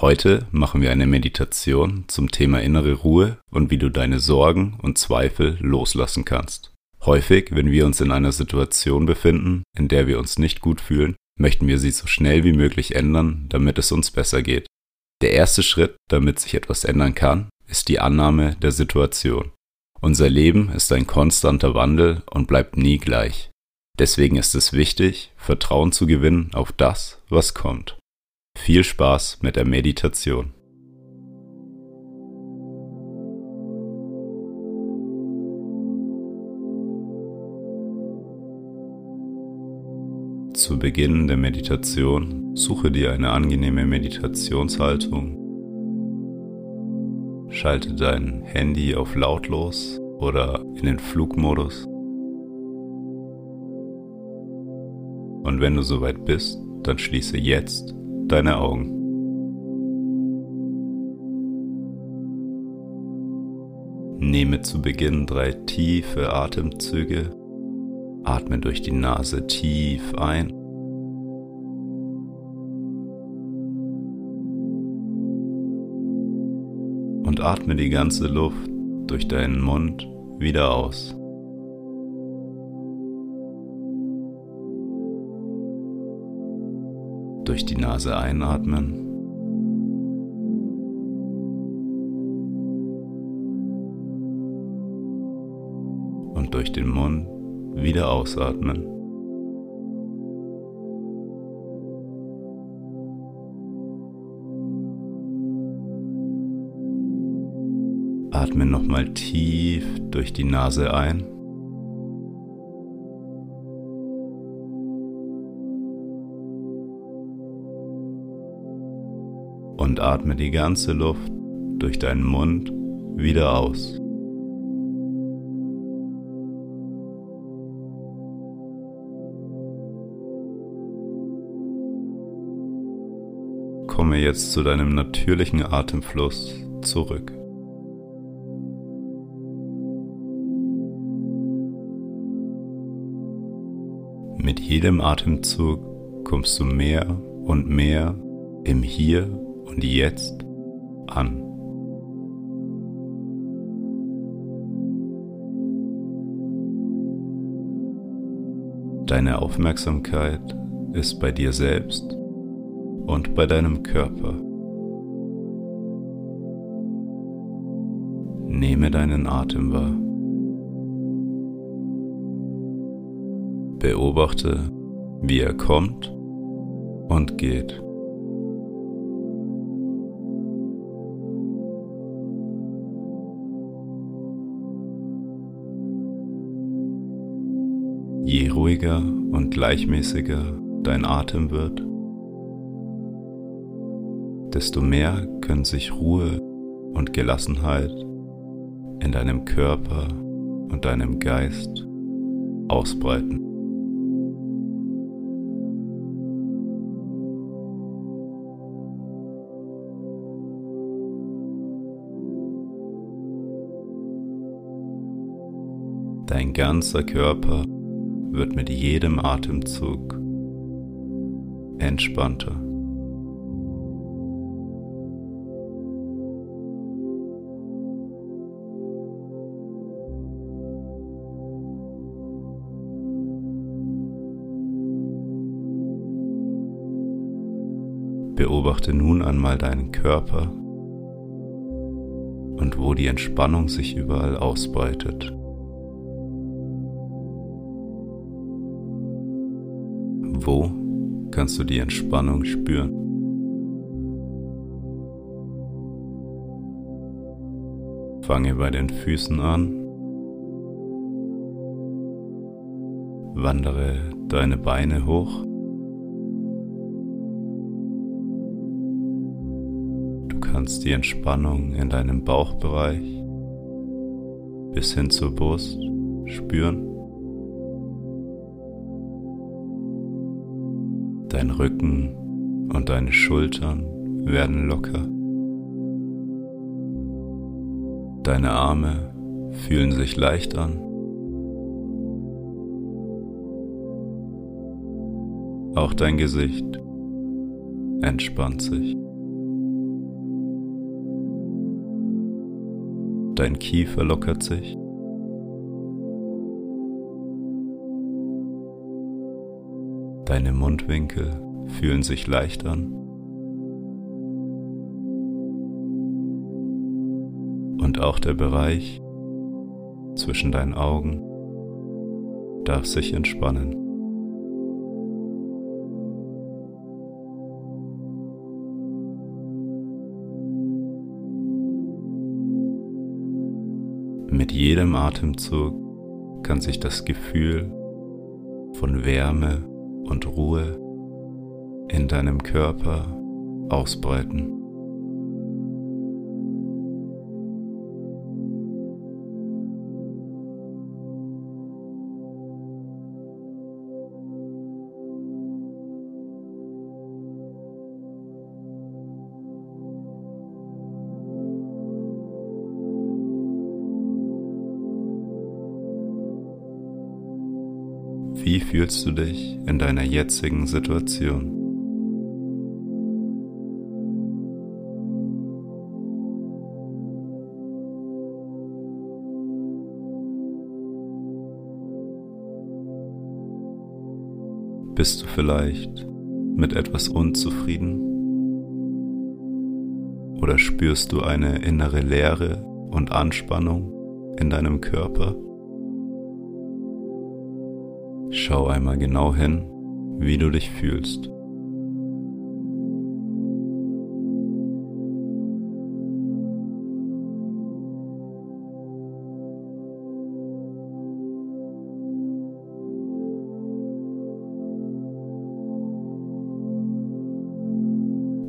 Heute machen wir eine Meditation zum Thema innere Ruhe und wie du deine Sorgen und Zweifel loslassen kannst. Häufig, wenn wir uns in einer Situation befinden, in der wir uns nicht gut fühlen, möchten wir sie so schnell wie möglich ändern, damit es uns besser geht. Der erste Schritt, damit sich etwas ändern kann, ist die Annahme der Situation. Unser Leben ist ein konstanter Wandel und bleibt nie gleich. Deswegen ist es wichtig, Vertrauen zu gewinnen auf das, was kommt. Viel Spaß mit der Meditation. Zu Beginn der Meditation suche dir eine angenehme Meditationshaltung. Schalte dein Handy auf lautlos oder in den Flugmodus. Und wenn du soweit bist, dann schließe jetzt deine Augen. Nehme zu Beginn drei tiefe Atemzüge. Atme durch die Nase tief ein. Und atme die ganze Luft durch deinen Mund wieder aus. Durch die Nase einatmen. Und durch den Mund wieder ausatmen. Atme nochmal tief durch die Nase ein. Atme die ganze Luft durch deinen Mund wieder aus. Komme jetzt zu deinem natürlichen Atemfluss zurück. Mit jedem Atemzug kommst du mehr und mehr im Hier und Jetzt an. Deine Aufmerksamkeit ist bei dir selbst und bei deinem Körper. Nehme deinen Atem wahr. Beobachte, wie er kommt und geht. Gleichmäßiger dein Atem wird, desto mehr können sich Ruhe und Gelassenheit in deinem Körper und deinem Geist ausbreiten. Dein ganzer Körper wird mit jedem Atemzug entspannter. Beobachte nun einmal deinen Körper und wo die Entspannung sich überall ausbreitet. Wo kannst du die Entspannung spüren? Fange bei den Füßen an. Wandere deine Beine hoch. Du kannst die Entspannung in deinem Bauchbereich bis hin zur Brust spüren. Dein Rücken und deine Schultern werden locker. Deine Arme fühlen sich leicht an. Auch dein Gesicht entspannt sich. Dein Kiefer lockert sich. Deine Mundwinkel fühlen sich leicht an. Und auch der Bereich zwischen deinen Augen darf sich entspannen. Mit jedem Atemzug kann sich das Gefühl von Wärme und Ruhe in deinem Körper ausbreiten. Wie fühlst du dich in deiner jetzigen Situation? Bist du vielleicht mit etwas unzufrieden? Oder spürst du eine innere Leere und Anspannung in deinem Körper? Schau einmal genau hin, wie du dich fühlst.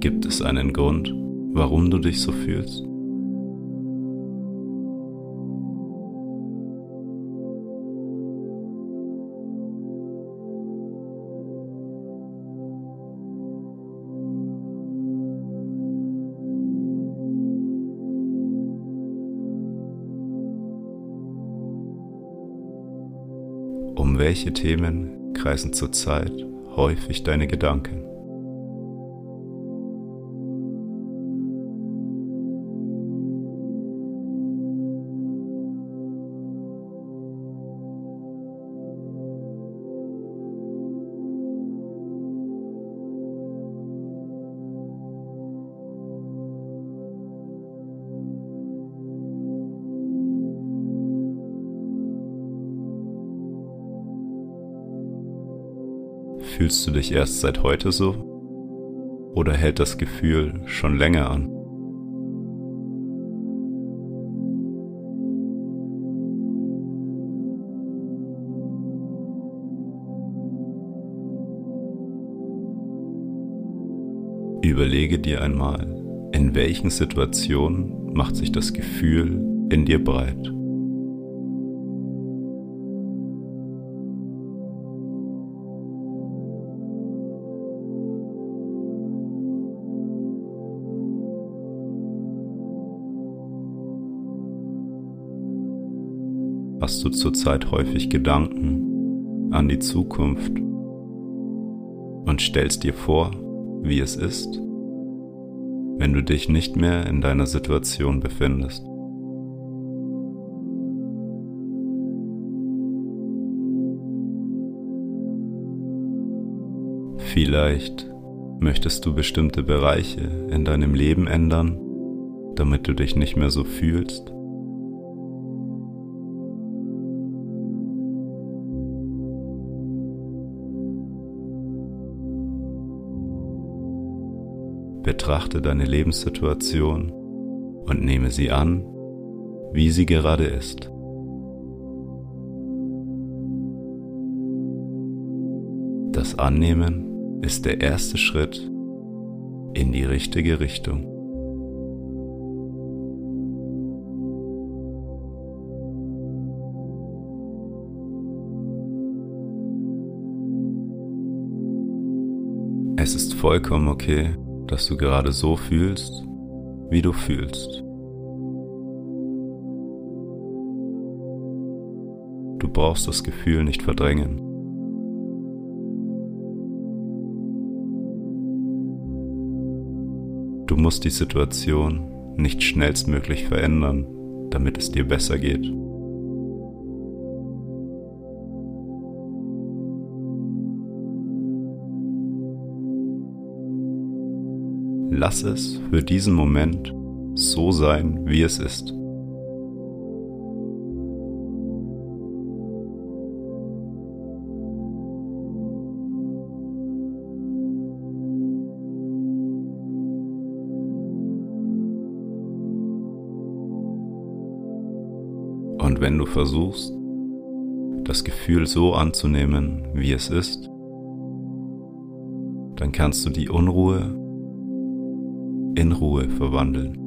Gibt es einen Grund, warum du dich so fühlst? Welche Themen kreisen zurzeit häufig deine Gedanken? Fühlst du dich erst seit heute so? Oder hält das Gefühl schon länger an? Überlege dir einmal, in welchen Situationen macht sich das Gefühl in dir breit. Hast du zurzeit häufig Gedanken an die Zukunft und stellst dir vor, wie es ist, wenn du dich nicht mehr in deiner Situation befindest? Vielleicht möchtest du bestimmte Bereiche in deinem Leben ändern, damit du dich nicht mehr so fühlst betrachte deine Lebenssituation und nehme sie an, wie sie gerade ist. Das Annehmen ist der erste Schritt in die richtige Richtung. Es ist vollkommen okay, dass du gerade so fühlst, wie du fühlst. Du brauchst das Gefühl nicht verdrängen. Du musst die Situation nicht schnellstmöglich verändern, damit es dir besser geht. Lass es für diesen Moment so sein, wie es ist. Und wenn du versuchst, das Gefühl so anzunehmen, wie es ist, dann kannst du die Unruhe in Ruhe verwandeln.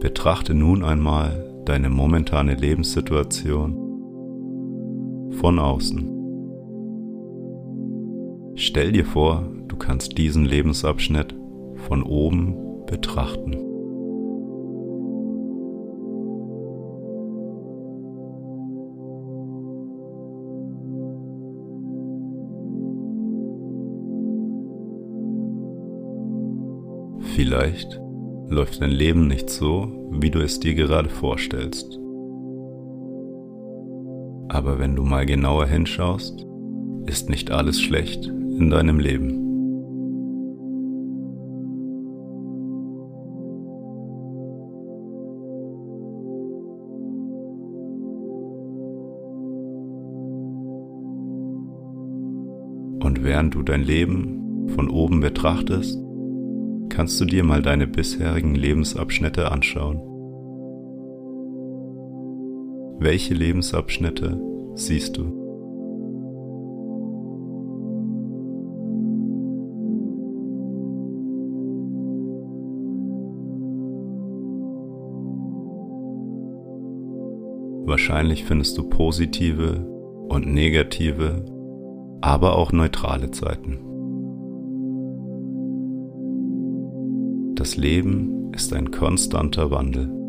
Betrachte nun einmal deine momentane Lebenssituation von außen. Stell dir vor, du kannst diesen Lebensabschnitt von oben betrachten. Vielleicht läuft dein Leben nicht so, wie du es dir gerade vorstellst. Aber wenn du mal genauer hinschaust, ist nicht alles schlecht in deinem Leben. Und während du dein Leben von oben betrachtest, kannst du dir mal deine bisherigen Lebensabschnitte anschauen. Welche Lebensabschnitte siehst du? Wahrscheinlich findest du positive und negative, aber auch neutrale Zeiten. Das Leben ist ein konstanter Wandel.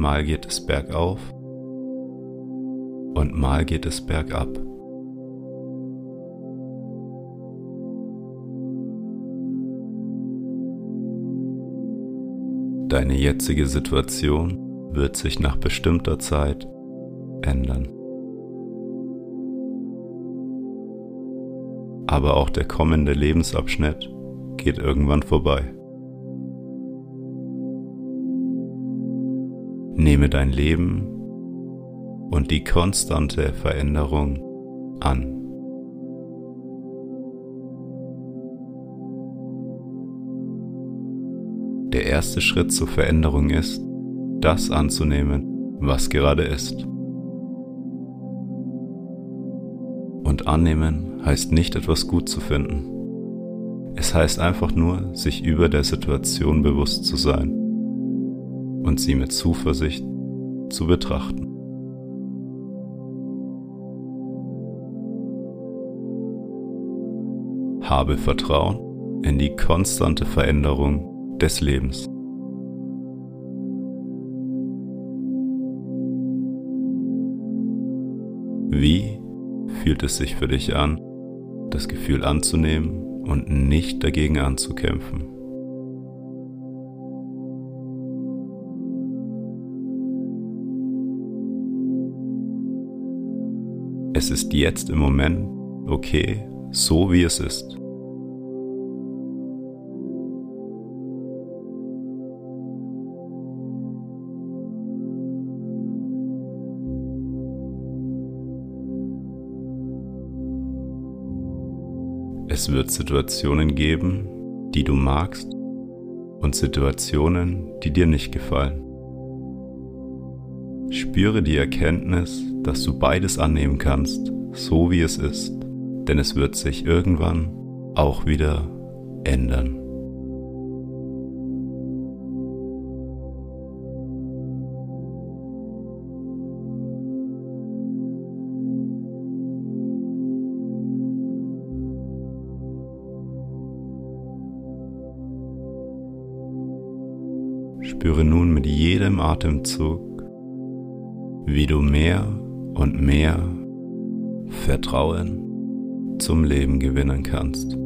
Mal geht es bergauf und mal geht es bergab. Deine jetzige Situation wird sich nach bestimmter Zeit ändern. Aber auch der kommende Lebensabschnitt geht irgendwann vorbei. Nehme dein Leben und die konstante Veränderung an. Der erste Schritt zur Veränderung ist, das anzunehmen, was gerade ist. Und annehmen heißt nicht etwas gut zu finden. Es heißt einfach nur, sich über der Situation bewusst zu sein und sie mit Zuversicht zu betrachten. Habe Vertrauen in die konstante Veränderung des Lebens. Wie fühlt es sich für dich an, das Gefühl anzunehmen und nicht dagegen anzukämpfen? Es ist jetzt im Moment okay, so wie es ist. Es wird Situationen geben, die du magst und Situationen, die dir nicht gefallen. Spüre die Erkenntnis, dass du beides annehmen kannst, so wie es ist, denn es wird sich irgendwann auch wieder ändern. Spüre nun mit jedem Atemzug, wie du mehr und mehr Vertrauen zum Leben gewinnen kannst.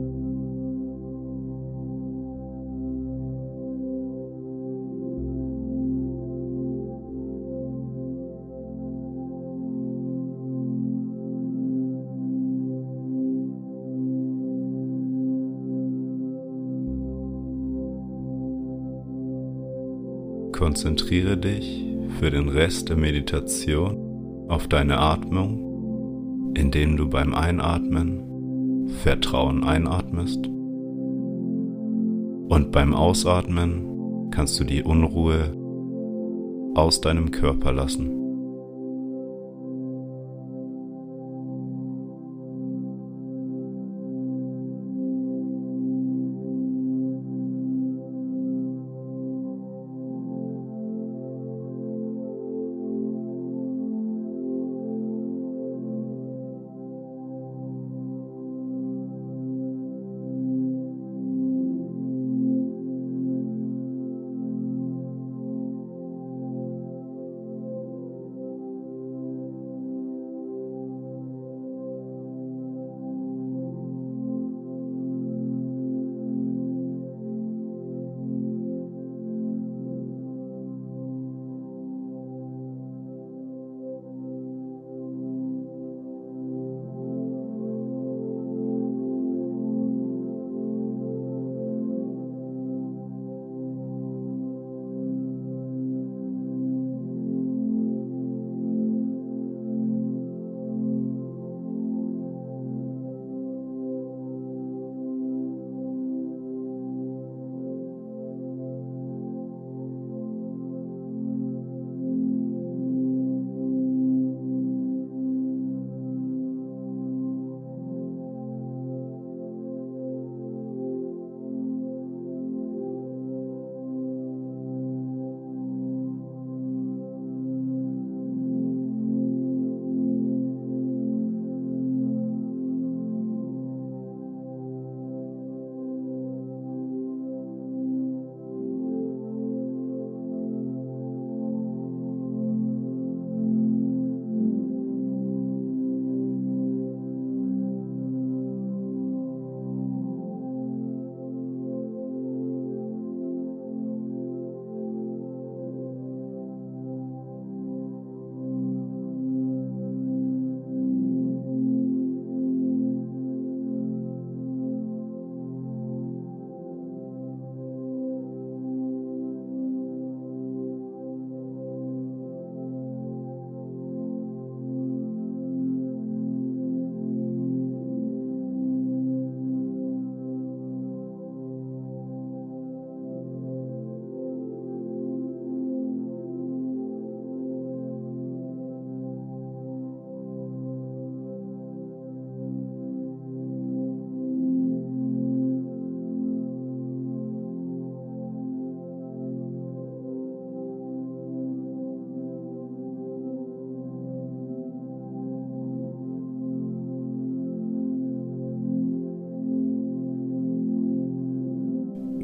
Konzentriere dich für den Rest der Meditation auf deine Atmung, indem du beim Einatmen Vertrauen einatmest und beim Ausatmen kannst du die Unruhe aus deinem Körper lassen.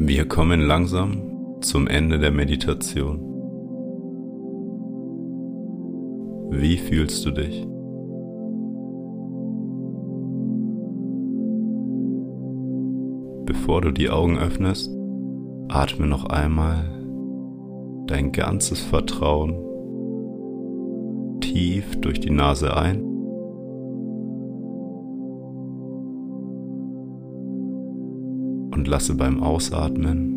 Wir kommen langsam zum Ende der Meditation. Wie fühlst du dich? Bevor du die Augen öffnest, atme noch einmal dein ganzes Vertrauen tief durch die Nase ein lasse beim Ausatmen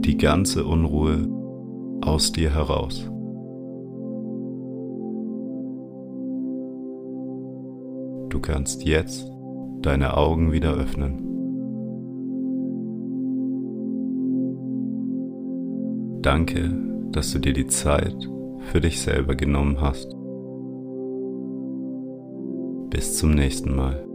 die ganze Unruhe aus dir heraus. Du kannst jetzt deine Augen wieder öffnen. Danke, dass du dir die Zeit für dich selber genommen hast. Bis zum nächsten Mal.